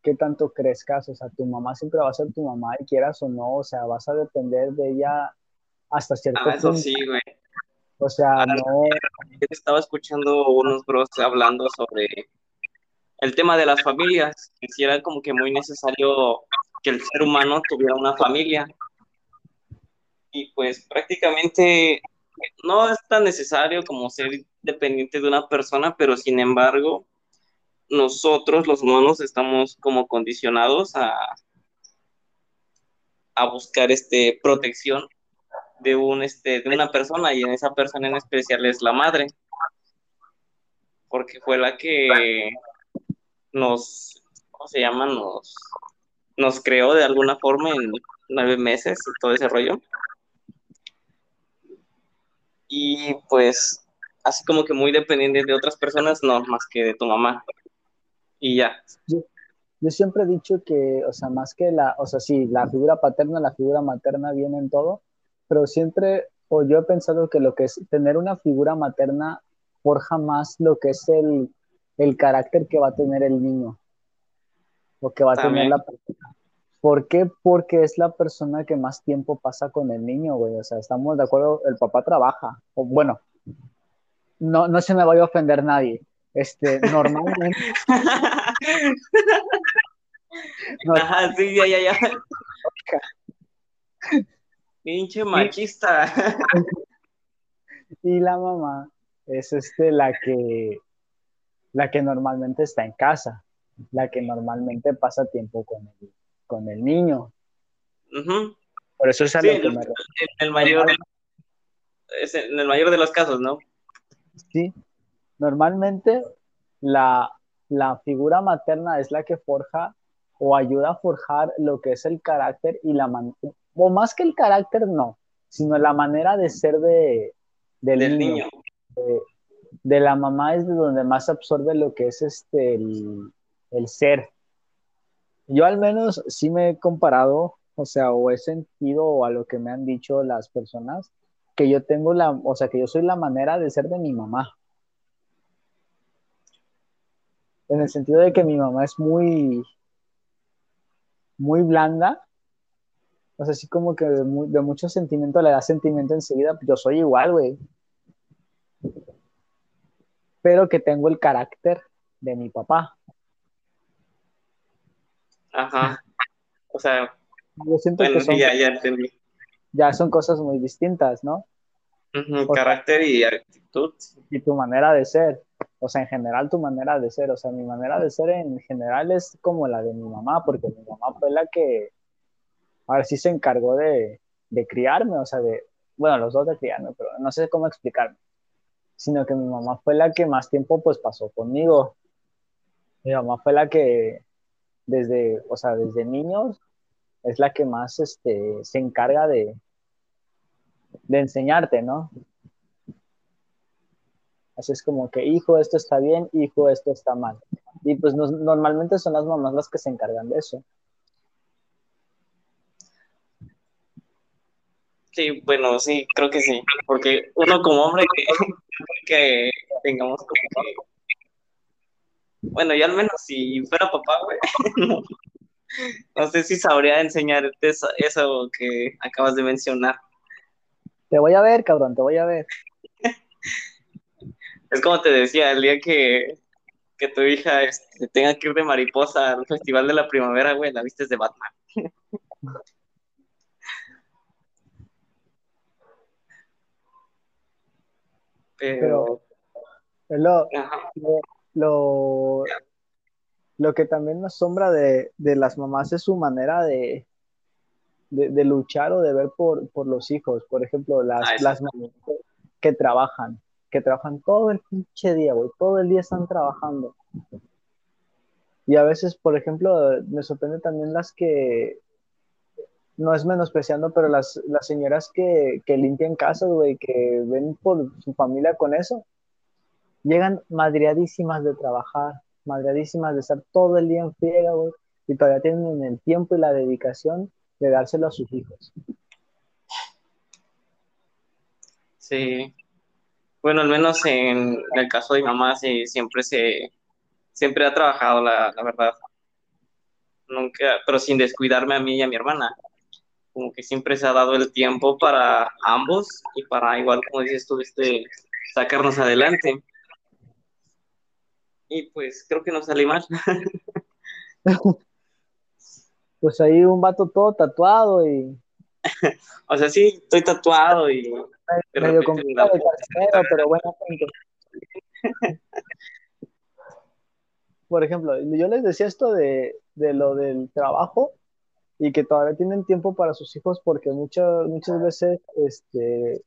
qué tanto crezcas, o sea, tu mamá siempre va a ser tu mamá y quieras o no, o sea, vas a depender de ella hasta cierto ah, Eso sí, güey. O sea, no. Estaba escuchando unos bros hablando sobre el tema de las familias, que si era como que muy necesario que el ser humano tuviera una familia y pues prácticamente no es tan necesario como ser dependiente de una persona, pero sin embargo, nosotros los humanos estamos como condicionados a, a buscar este protección de un este de una persona y en esa persona en especial es la madre porque fue la que nos ¿cómo se llama? nos nos creó de alguna forma en nueve meses todo ese rollo y pues así como que muy dependiente de otras personas, no, más que de tu mamá. Y ya. Yo, siempre he dicho que, o sea, más que la, o sea, sí, la figura paterna, la figura materna viene en todo, pero siempre, o yo he pensado que lo que es tener una figura materna forja más lo que es el, el carácter que va a tener el niño, o que va a tener la persona. ¿Por qué? Porque es la persona que más tiempo pasa con el niño, güey. O sea, estamos de acuerdo, el papá trabaja. O, bueno, no, no se me vaya a ofender nadie. Este, normalmente. Ajá, sí, ya, ya, ya. Pinche machista. y la mamá es este la que la que normalmente está en casa, la que normalmente pasa tiempo con él con el niño. Por eso es algo que me en el mayor es en el mayor de los casos, ¿no? Sí. Normalmente la, la figura materna es la que forja o ayuda a forjar lo que es el carácter y la o más que el carácter no, sino la manera de ser de, del, niño. De, la mamá es de donde más absorbe lo que es este el, el ser, yo al menos sí me he comparado, o sea, o he sentido a lo que me han dicho las personas, que yo tengo la, o sea, que yo soy la manera de ser de mi mamá. en el sentido de que mi mamá es muy, muy blanda, o sea, así como que de, mucho sentimiento le da sentimiento enseguida, yo soy igual, güey. Pero que tengo el carácter de mi papá. Ajá. O sea, yo siento que son, ya, ya entendí. Ya son cosas muy distintas, ¿no? carácter y actitud. Y tu manera de ser. O sea, en general tu manera de ser. O sea, mi manera de ser en general es como la de mi mamá, porque mi mamá fue la que, a ver, sí se encargó de, de criarme, o sea, de, bueno, los dos de criarme, pero no sé cómo explicarme. Sino que mi mamá fue la que más tiempo pues pasó conmigo. Mi mamá fue la que desde, o sea, desde niños es la que más este, se encarga de, de enseñarte, ¿no? Así es como que, hijo, esto está bien, hijo, esto está mal. Y pues normalmente son las mamás las que se encargan de eso. Sí, bueno, sí, creo que sí. Porque uno como hombre que, tengamos como que... Bueno, y al menos si fuera papá, güey, no, sé si sabría enseñarte eso, eso que acabas de mencionar. Te voy a ver, cabrón, te voy a ver. es como te decía, el día que, que tu hija este, tenga que ir de mariposa al festival de la primavera, güey, la viste de Batman. Pero, lo, lo, lo, que también nos sombra de, de las mamás es su manera de, de, luchar o de ver por, por, los hijos. Por ejemplo, las, ah, las mamás que trabajan, que trabajan todo el pinche día, güey, todo el día están trabajando. Y a veces, por ejemplo, me sorprende también las que, no es menospreciando, pero las, las señoras que, que limpian casas, güey, que ven por su familia con eso, llegan madreadísimas de trabajar, madreadísimas de estar todo el día en friega, güey, y todavía tienen el tiempo y la dedicación de dárselo a sus hijos. Sí. Bueno, al menos en el caso de mi mamá, sí, siempre se, siempre ha trabajado, la, la verdad. Nunca, pero sin descuidarme a mí y a mi hermana. Como que siempre se ha dado el tiempo para ambos y para, igual como dices tú, este, sacarnos adelante. Y pues creo que no salí mal. pues ahí un vato todo tatuado y... o sea, sí, estoy tatuado y... Medio complicado pero bueno. Por ejemplo, yo les decía esto de, de, lo del trabajo y que todavía tienen tiempo para sus hijos porque muchas, muchas veces este,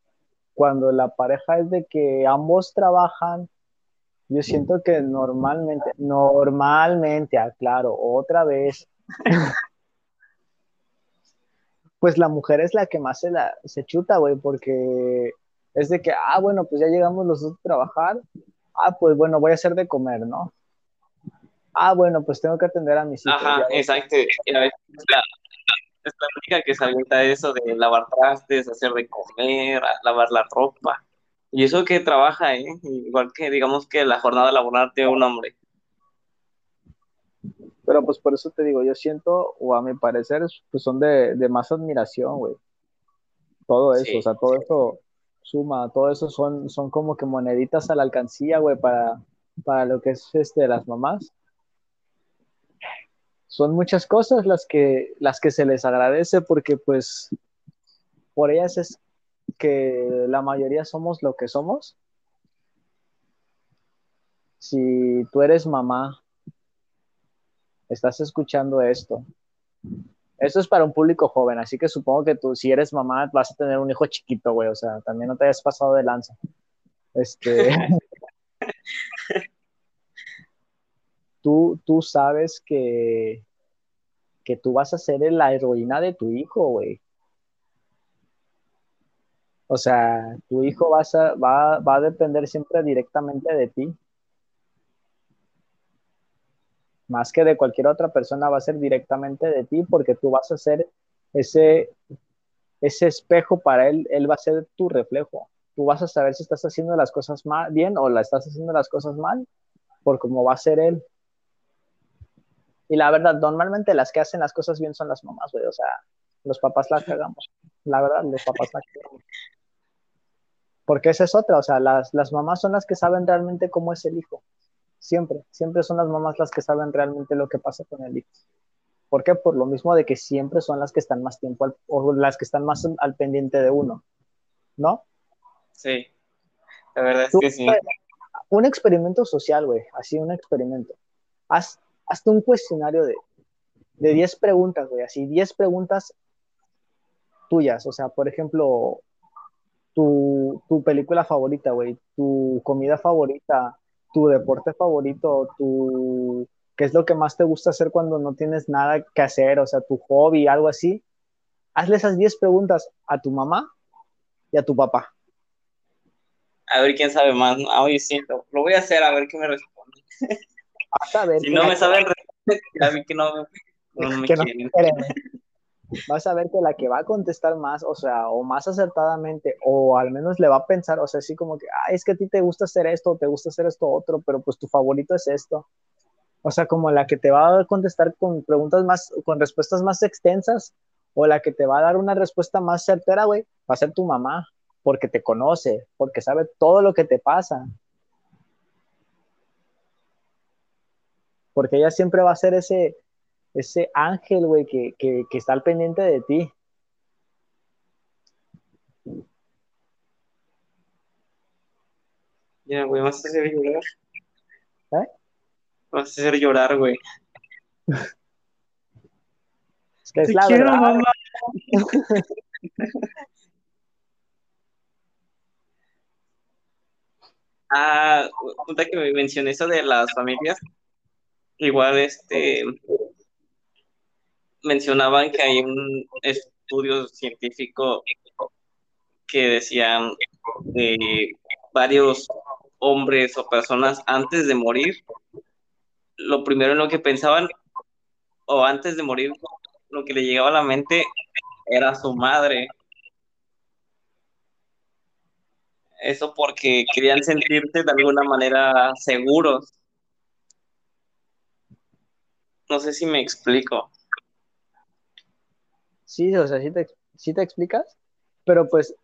cuando la pareja es de que ambos trabajan, yo siento que normalmente, normalmente, aclaro, otra vez, pues la mujer es la que más se, la, se chuta, güey, porque es de que, ah, bueno, pues ya llegamos los dos a trabajar, ah, pues bueno, voy a hacer de comer, ¿no? Ah, bueno, pues tengo que atender a mis hijos. Ajá, exacto. A veces la, es la única que se avienta eso de lavar trastes, hacer de comer, lavar la ropa. Y eso que trabaja, ¿eh? Igual que digamos que la jornada laboral de un hombre. Pero pues por eso te digo, yo siento, o a mi parecer, pues son de, más admiración, güey. Todo eso, o sea, todo eso suma, todo eso son, son como que moneditas a la alcancía, güey, para, para lo que es este, las mamás. Son muchas cosas las que, las que se les agradece porque pues por ellas es que la mayoría somos lo que somos. Si tú eres mamá estás escuchando esto, esto es para un público joven, así que supongo que tú, si eres mamá, vas a tener un hijo chiquito, güey, o sea, también no te hayas pasado de lanza. Este. tú, tú sabes que, que tú vas a ser la heroína de tu hijo, güey. O sea, tu hijo va va, va a depender siempre directamente de ti. más que de cualquier otra persona, va a ser directamente de ti porque tú vas a ser ese, ese espejo para él, él va a ser tu reflejo. Tú vas a saber si estás haciendo las cosas mal, bien o la estás haciendo las cosas mal por cómo va a ser él. Y la verdad, normalmente las que hacen las cosas bien son las mamás, güey. O sea, los papás las cagamos. La verdad, los papás las cagamos. Porque esa es otra, o sea, las, las mamás son las que saben realmente cómo es el hijo. Siempre, siempre son las mamás las que saben realmente lo que pasa con el hijo. ¿Por qué? Por lo mismo de que siempre son las que están más tiempo o las que están más al pendiente de uno, ¿no? Sí, la verdad es que sí. Un experimento social, güey, así un experimento. Haz, hazte un cuestionario de, de 10 preguntas, güey, así 10 preguntas tuyas. O sea, por ejemplo, tu, tu película favorita, güey, tu comida favorita, tu deporte favorito, tu qué es lo que más te gusta hacer cuando no tienes nada que hacer, o sea, tu hobby, algo así. Hazle esas 10 preguntas a tu mamá y a tu papá. A ver quién sabe más. Hoy sí, lo, voy a hacer a ver qué me responde. a ver si no me saben a mí que no, no me quieren. vas a ver que la que va a contestar más, o sea, o más acertadamente, o al menos le va a pensar, o sea, así como que, ah, es que a ti te gusta hacer esto, te gusta hacer esto otro, pero pues tu favorito es esto. O sea, como la que te va a contestar con preguntas más, con respuestas más extensas, o la que te va a dar una respuesta más certera, güey, va a ser tu mamá, porque te conoce, porque sabe todo lo que te pasa. Porque ella siempre va a ser ese, ese ángel, güey, que, que, que, está al pendiente de ti. Ya, güey, vas a hacer llorar. ¿Eh? Vas a hacer llorar, güey. Es que es Te la quiero, verdad. mamá. ah, punta que me mencioné eso de las familias. Igual, este, mencionaban que hay un estudio científico que decían que varios hombres o personas antes de morir, lo primero en lo que pensaban, o antes de morir, lo que le llegaba a la mente era su madre. Eso porque querían sentirse de alguna manera seguros. No sé si me explico. Sí, o sea, sí te, te explicas, pero pues,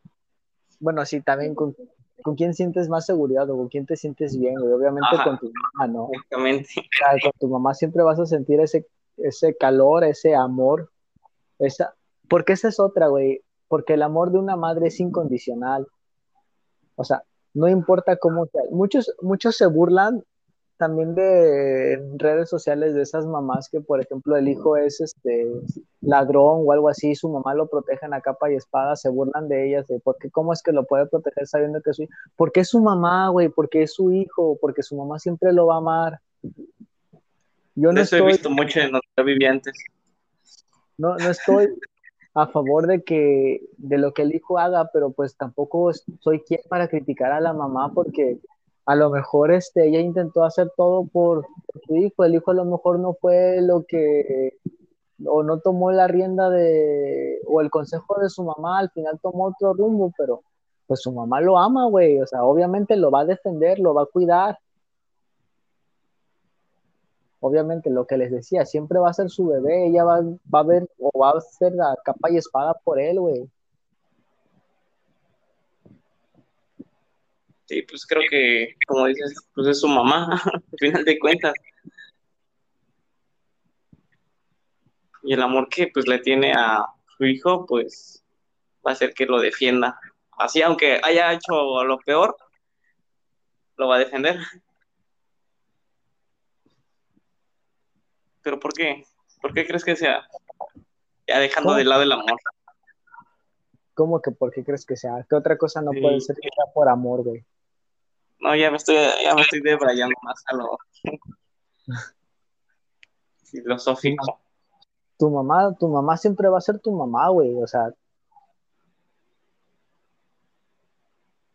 bueno, sí, también con, con quién sientes más seguridad o con quién te sientes bien, güey. Obviamente con tu mamá, ¿no? Exactamente. con tu mamá siempre vas a sentir ese, ese calor, ese amor, esa, porque esa es otra, güey, porque el amor de una madre es incondicional. O sea, no importa cómo sea. Muchos, muchos se burlan también de redes sociales de esas mamás que, por ejemplo, el hijo es este ladrón o algo así, su mamá lo protege a capa y espada, se burlan de ellas, de por qué, cómo es que lo puede proteger sabiendo que es su hijo. Porque es su mamá, güey, porque es su hijo, porque su mamá siempre lo va a amar. Yo no Eso he visto mucho en los vivientes. No, no estoy a favor de que de lo que el hijo haga, pero pues tampoco soy quien para criticar a la mamá porque a lo mejor este, ella intentó hacer todo por, su hijo, el hijo a lo mejor no fue lo que, o no tomó la rienda de, o el consejo de su mamá, al final tomó otro rumbo, pero pues su mamá lo ama, güey, o sea, obviamente lo va a defender, lo va a cuidar. Obviamente, lo que les decía, siempre va a ser su bebé, ella va, va a ver o va a ser la capa y espada por él, güey. Sí, pues creo que, como dices, pues es su mamá, al final de cuentas. Y el amor que pues le tiene a su hijo, pues va a hacer que lo defienda. Así, aunque haya hecho lo peor, lo va a defender. Pero ¿por qué? ¿Por qué crees que sea? Ya dejando de lado el amor. ¿Cómo que por qué crees que sea? ¿Qué otra cosa no puede ser que sea por amor, güey? No, ya me estoy, ya me estoy debrayando más a lo filosófico. Tu mamá, tu mamá siempre va a ser tu mamá, güey. O sea,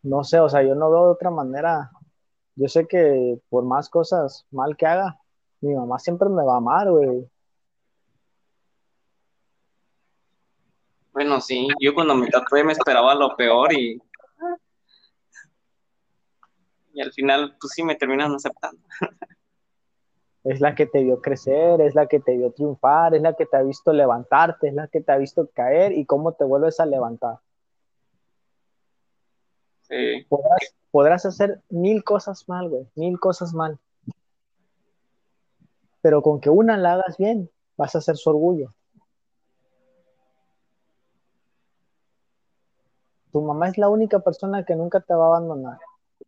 no sé, o sea, yo no veo de otra manera. Yo sé que por más cosas mal que haga, mi mamá siempre me va a amar, güey. Bueno, sí, yo cuando me tatué me esperaba lo peor y y al final, pues sí me terminan aceptando. Es la que te vio crecer, es la que te vio triunfar, es la que te ha visto levantarte, es la que te ha visto caer y cómo te vuelves a levantar. Sí. Podrás, podrás hacer mil cosas mal, güey, mil cosas mal. Pero con que una la hagas bien, vas a ser su orgullo. Tu mamá es la única persona que nunca te va a abandonar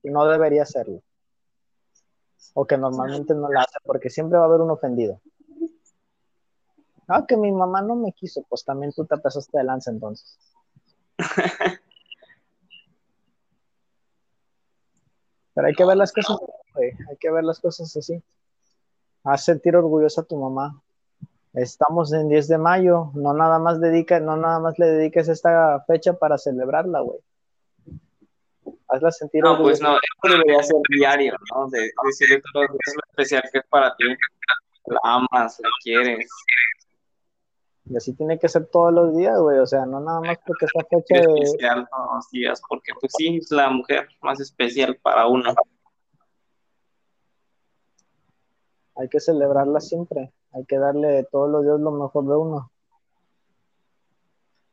no debería serlo. O que normalmente no la hace, porque siempre va a haber un ofendido. Ah, que mi mamá no me quiso, pues también tú te pasaste de lanza entonces. Pero hay que ver las cosas, güey, hay que ver las cosas así. Haz sentir orgullosa a tu mamá. Estamos en 10 de mayo, no nada más dedica, no nada más le dediques esta fecha para celebrarla, güey. Hazla sentir No, pues no, esto debería ser diario, ¿no? De, decirle todos los días lo especial que es para ti. La amas, la quieres. Y así tiene que ser todos los días, güey. O sea, no nada más porque esta fecha Es de, especial todos los días, porque pues sí, es la mujer más especial para uno. hay que celebrarla siempre. Hay que darle todos los días lo mejor de uno.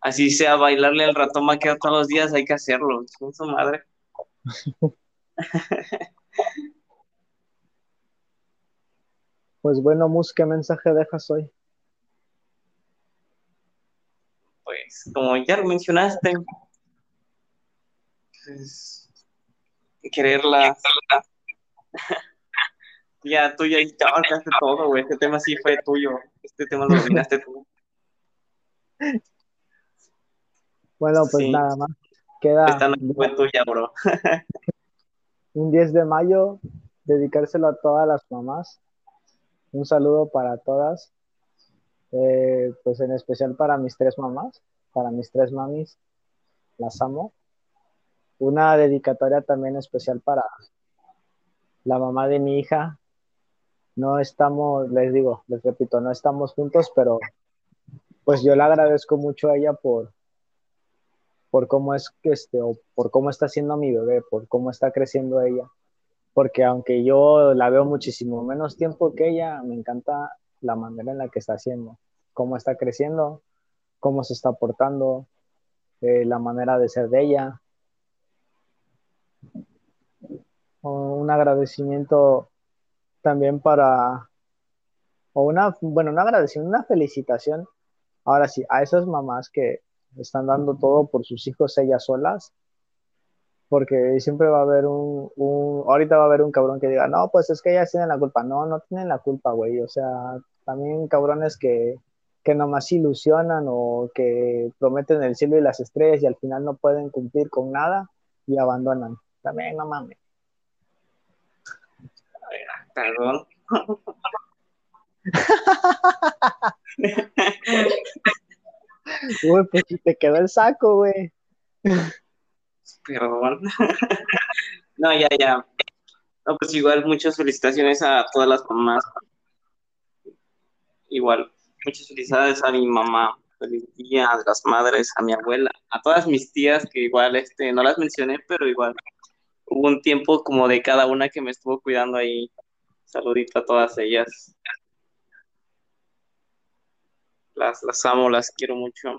Así sea, bailarle al ratón maquero todos los días, hay que hacerlo. Con su madre. Pues bueno, Mus, ¿qué mensaje dejas hoy? Pues, como ya lo mencionaste, pues, quererla. Ya, tú ya ya abarcaste todo, güey. Este tema sí fue tuyo. Este tema lo dominaste tú. Bueno, pues Sí. nada más. Queda Esta noche fue tuya, bro. un 10 de mayo, dedicárselo a todas las mamás. Un saludo para todas. Eh, pues en especial para mis tres mamás, para mis tres mamis. Las amo. Una dedicatoria también especial para la mamá de mi hija. No estamos, les digo, les repito, no estamos juntos, pero pues yo le agradezco mucho a ella por, por cómo es que este, o por cómo está siendo mi bebé, por cómo está creciendo ella. Porque aunque yo la veo muchísimo menos tiempo que ella, me encanta la manera en la que está haciendo, cómo está creciendo, cómo se está portando, eh, la manera de ser de ella. Un agradecimiento también para, o una, bueno, un agradecimiento, una felicitación, ahora sí, a esas mamás que están dando todo por sus hijos ellas solas, porque siempre va a haber un, un, ahorita va a haber un cabrón que diga, no, pues es que ellas tienen la culpa, no, no tienen la culpa, güey, o sea, también cabrones que, que nomás ilusionan o que prometen el cielo y las estrellas y al final no pueden cumplir con nada y abandonan, también no mames. Perdón. Uy, pues si te quedó el saco, güey. Perdón. No, ya, ya. No, pues igual muchas felicitaciones a todas las mamás. Igual, muchas felicidades a mi mamá. Feliz día a las madres, a mi abuela, a todas mis tías que igual este no las mencioné, pero igual hubo un tiempo como de cada una que me estuvo cuidando ahí. Saludito a todas ellas. Las, las amo, las quiero mucho.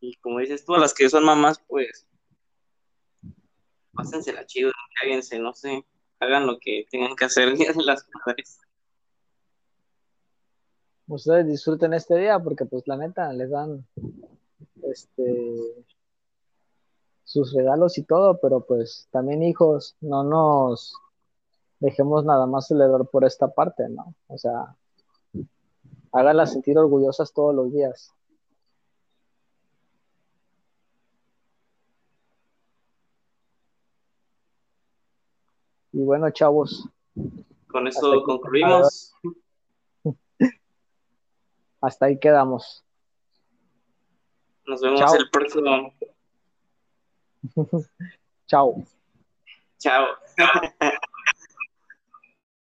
Y como dices tú, a las que son mamás, pues pásensela chido, cáguense, no sé, hagan lo que tengan que hacer las madres. Ustedes disfruten este día porque pues la neta les dan este sus regalos y todo, pero pues también hijos, no nos dejemos nada más celebrar por esta parte, ¿no? O sea, háganlas sentir orgullosas todos los días. Y bueno, chavos, Con eso concluimos. hasta ahí quedamos. Nos vemos Chao. el próximo. Chao. Chao.